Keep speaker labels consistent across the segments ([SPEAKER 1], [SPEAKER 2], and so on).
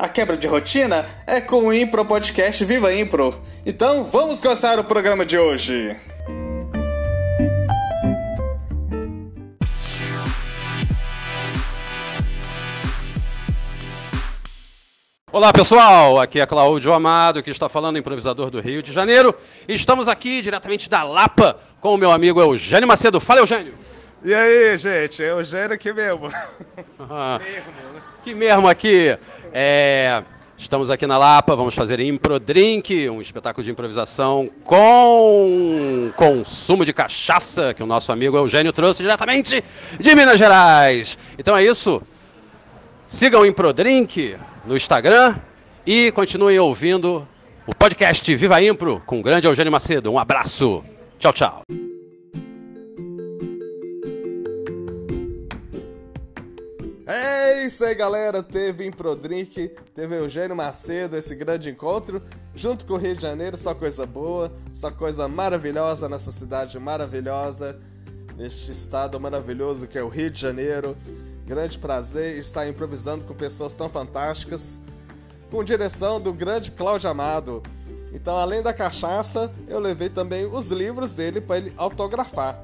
[SPEAKER 1] A quebra de rotina é com o Impro Podcast Viva Impro. Então vamos começar o programa de hoje.
[SPEAKER 2] Olá pessoal, aqui é Cláudio Amado, que está falando, improvisador do Rio de Janeiro. Estamos aqui diretamente da Lapa com o meu amigo Eugênio Macedo. Fala, Eugênio!
[SPEAKER 3] E aí, gente, é o Eugênio aqui mesmo.
[SPEAKER 2] Ah, que mesmo aqui. É, estamos aqui na Lapa, vamos fazer Impro Drink, um espetáculo de improvisação com consumo de cachaça, que o nosso amigo Eugênio trouxe diretamente de Minas Gerais. Então é isso. Sigam o Impro Drink no Instagram e continuem ouvindo o podcast Viva Impro com o grande Eugênio Macedo. Um abraço. Tchau, tchau.
[SPEAKER 1] Isso aí, galera. Teve Improdrink, teve Eugênio Macedo, esse grande encontro, junto com o Rio de Janeiro. Só coisa boa, só coisa maravilhosa nessa cidade maravilhosa, neste estado maravilhoso que é o Rio de Janeiro. Grande prazer estar improvisando com pessoas tão fantásticas, com direção do grande Cláudio Amado. Então, além da cachaça, eu levei também os livros dele para ele autografar.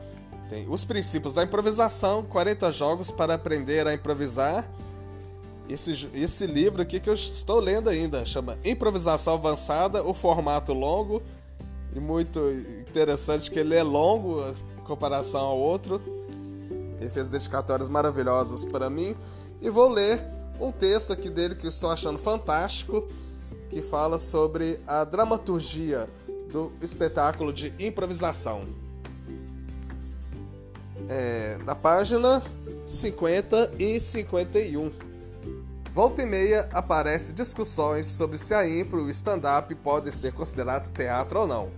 [SPEAKER 1] Tem Os Princípios da Improvisação, 40 Jogos para Aprender a Improvisar. Esse, esse livro aqui que eu estou lendo ainda chama Improvisação Avançada, o formato longo e muito interessante que ele é longo em comparação ao outro. Ele fez dedicatórias maravilhosas para mim e vou ler um texto aqui dele que eu estou achando fantástico, que fala sobre a dramaturgia do espetáculo de improvisação é, na página 50 e 51. Volta e meia aparece discussões sobre se a impro e o stand-up podem ser considerados teatro ou não.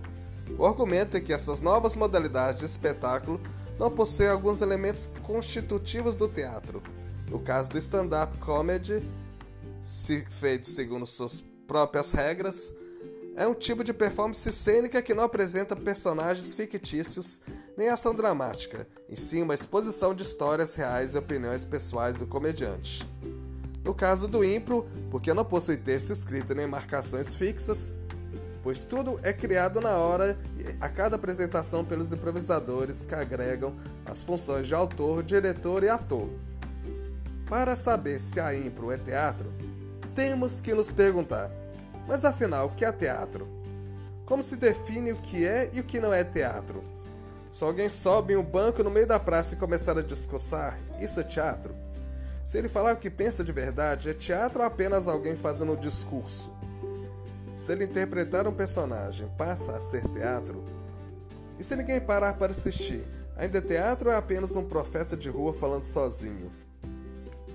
[SPEAKER 1] O argumento é que essas novas modalidades de espetáculo não possuem alguns elementos constitutivos do teatro. No caso do stand-up comedy, se feito segundo suas próprias regras, é um tipo de performance cênica que não apresenta personagens fictícios nem ação dramática, em sim uma exposição de histórias reais e opiniões pessoais do comediante. No caso do impro, porque não possui texto escrito nem marcações fixas, pois tudo é criado na hora a cada apresentação pelos improvisadores que agregam as funções de autor, diretor e ator. Para saber se a impro é teatro, temos que nos perguntar: mas afinal, o que é teatro? Como se define o que é e o que não é teatro? Se alguém sobe em um banco no meio da praça e começar a discursar, isso é teatro? Se ele falar o que pensa de verdade, é teatro ou apenas alguém fazendo discurso? Se ele interpretar um personagem, passa a ser teatro? E se ninguém parar para assistir, ainda é teatro ou é apenas um profeta de rua falando sozinho?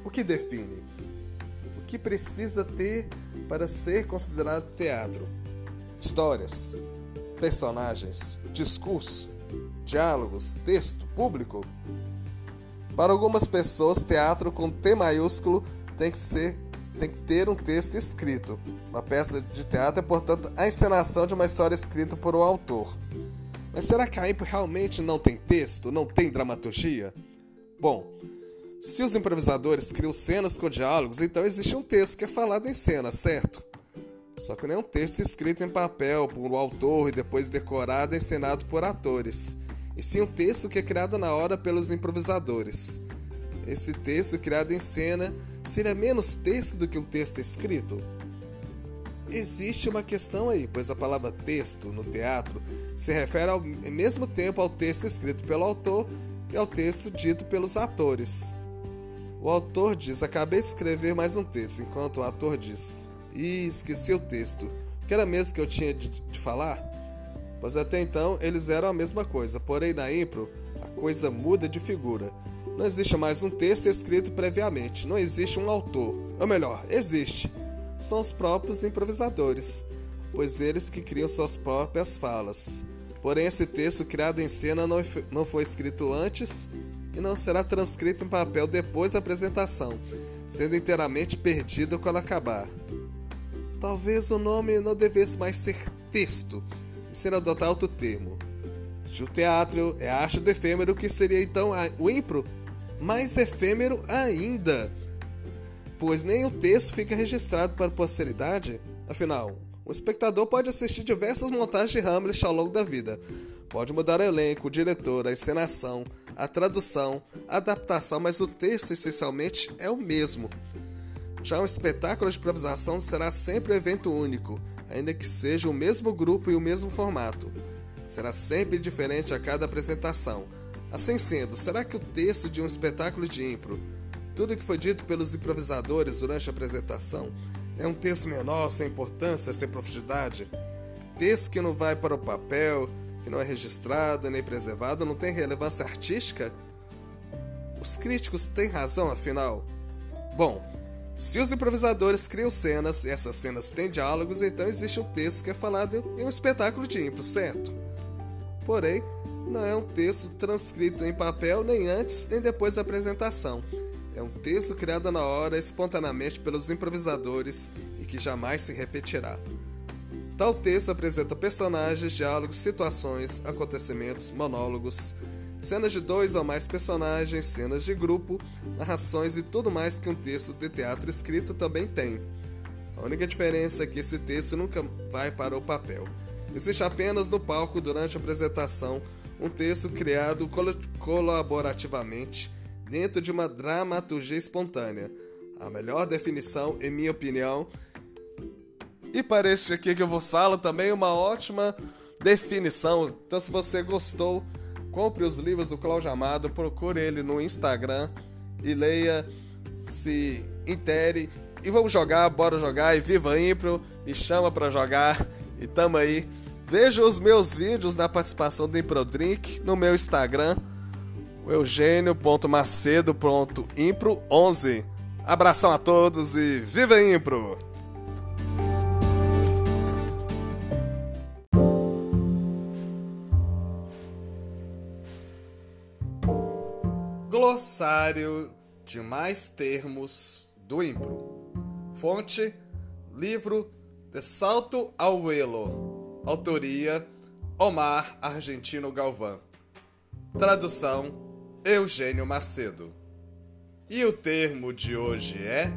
[SPEAKER 1] O que define? O que precisa ter para ser considerado teatro. Histórias, personagens, discurso, diálogos, texto, público. Para algumas pessoas, teatro com T maiúsculo tem que ser tem que ter um texto escrito. Uma peça de teatro é, portanto, a encenação de uma história escrita por um autor. Mas será que a impro realmente não tem texto, não tem dramaturgia? Bom, se os improvisadores criam cenas com diálogos, então existe um texto que é falado em cena, certo? Só que não é um texto escrito em papel por um autor e depois decorado e encenado por atores, e sim um texto que é criado na hora pelos improvisadores. Esse texto criado em cena seria menos texto do que um texto escrito? Existe uma questão aí, pois a palavra texto no teatro se refere ao mesmo tempo ao texto escrito pelo autor e ao texto dito pelos atores. O autor diz: Acabei de escrever mais um texto, enquanto o ator diz: Ih, esqueci o texto. O que era mesmo que eu tinha de, de falar? Pois até então eles eram a mesma coisa, porém na impro a coisa muda de figura. Não existe mais um texto escrito previamente, não existe um autor. Ou melhor, existe. São os próprios improvisadores, pois eles que criam suas próprias falas. Porém, esse texto criado em cena não foi escrito antes e não será transcrito em papel depois da apresentação, sendo inteiramente perdido quando acabar. Talvez o nome não devesse mais ser texto, ser adotar outro termo. Se o teatro é a arte do efêmero, que seria então o impro? Mais efêmero ainda, pois nem o texto fica registrado para a posteridade. Afinal, o espectador pode assistir diversas montagens de Hamlet ao longo da vida. Pode mudar o elenco, o diretor, a encenação, a tradução, a adaptação, mas o texto essencialmente é o mesmo. Já um espetáculo de improvisação será sempre um evento único, ainda que seja o mesmo grupo e o mesmo formato. Será sempre diferente a cada apresentação. Assim sendo, será que o texto de um espetáculo de impro, tudo que foi dito pelos improvisadores durante a apresentação, é um texto menor, sem importância, sem profundidade? Texto que não vai para o papel, que não é registrado nem preservado, não tem relevância artística? Os críticos têm razão, afinal? Bom, se os improvisadores criam cenas e essas cenas têm diálogos, então existe um texto que é falado em um espetáculo de impro, certo? Porém, não é um texto transcrito em papel nem antes nem depois da apresentação. É um texto criado na hora espontaneamente pelos improvisadores e que jamais se repetirá. Tal texto apresenta personagens, diálogos, situações, acontecimentos, monólogos, cenas de dois ou mais personagens, cenas de grupo, narrações e tudo mais que um texto de teatro escrito também tem. A única diferença é que esse texto nunca vai para o papel. Existe apenas no palco durante a apresentação um texto criado col colaborativamente dentro de uma dramaturgia espontânea. A melhor definição, em minha opinião, e para este aqui que eu vos falo também uma ótima definição. Então se você gostou, compre os livros do Cláudio Amado, procure ele no Instagram e leia, se intere e vamos jogar, bora jogar e viva Impro, me chama para jogar e tamo aí. Veja os meus vídeos da participação do Improdrink no meu Instagram, eugênio.macedo.impro11. Abração a todos e viva Impro! Glossário de mais termos do Impro. Fonte: livro De Salto ao Elo. Autoria: Omar Argentino Galvão. Tradução: Eugênio Macedo. E o termo de hoje é.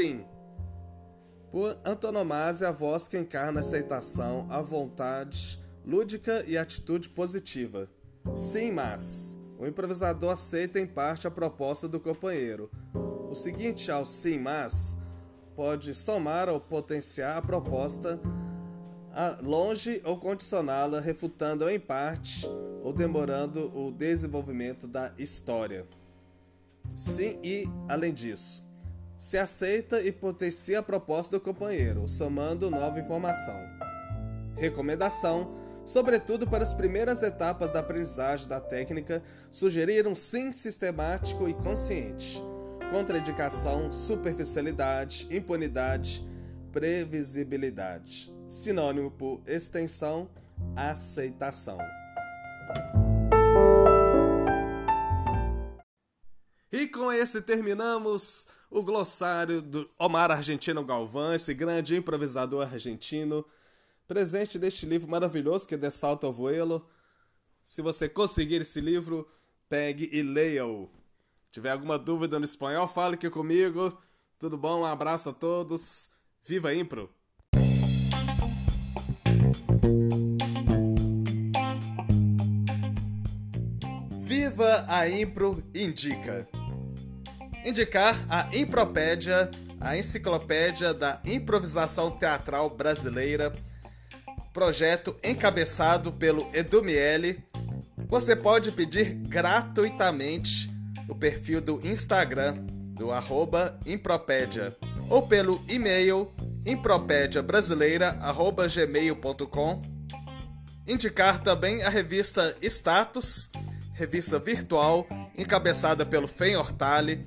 [SPEAKER 1] Sim. Por antonomasia, a voz que encarna aceitação, a vontade lúdica e atitude positiva. Sim, mas o improvisador aceita em parte a proposta do companheiro. O seguinte ao sim, mas pode somar ou potenciar a proposta longe ou condicioná-la, refutando em parte ou demorando o desenvolvimento da história. Sim, e além disso, se aceita e potencia a proposta do companheiro, somando nova informação. Recomendação: sobretudo para as primeiras etapas da aprendizagem da técnica, sugerir um sim sistemático e consciente. Contraindicação: superficialidade, impunidade, previsibilidade. Sinônimo por extensão: aceitação. E com esse terminamos o glossário do Omar Argentino Galvão, esse grande improvisador argentino, presente neste livro maravilhoso que é De Salto ao Vuelo. Se você conseguir esse livro, pegue e leia-o. Tiver alguma dúvida no espanhol, fale aqui comigo. Tudo bom? Um abraço a todos. Viva Impro! Viva a Impro Indica! Indicar a Impropédia, a enciclopédia da improvisação teatral brasileira, projeto encabeçado pelo Edu Miele. Você pode pedir gratuitamente no perfil do Instagram do arroba Impropédia ou pelo e-mail impropediabrasileira@gmail.com. Indicar também a revista Status, revista virtual encabeçada pelo Fen Hortali,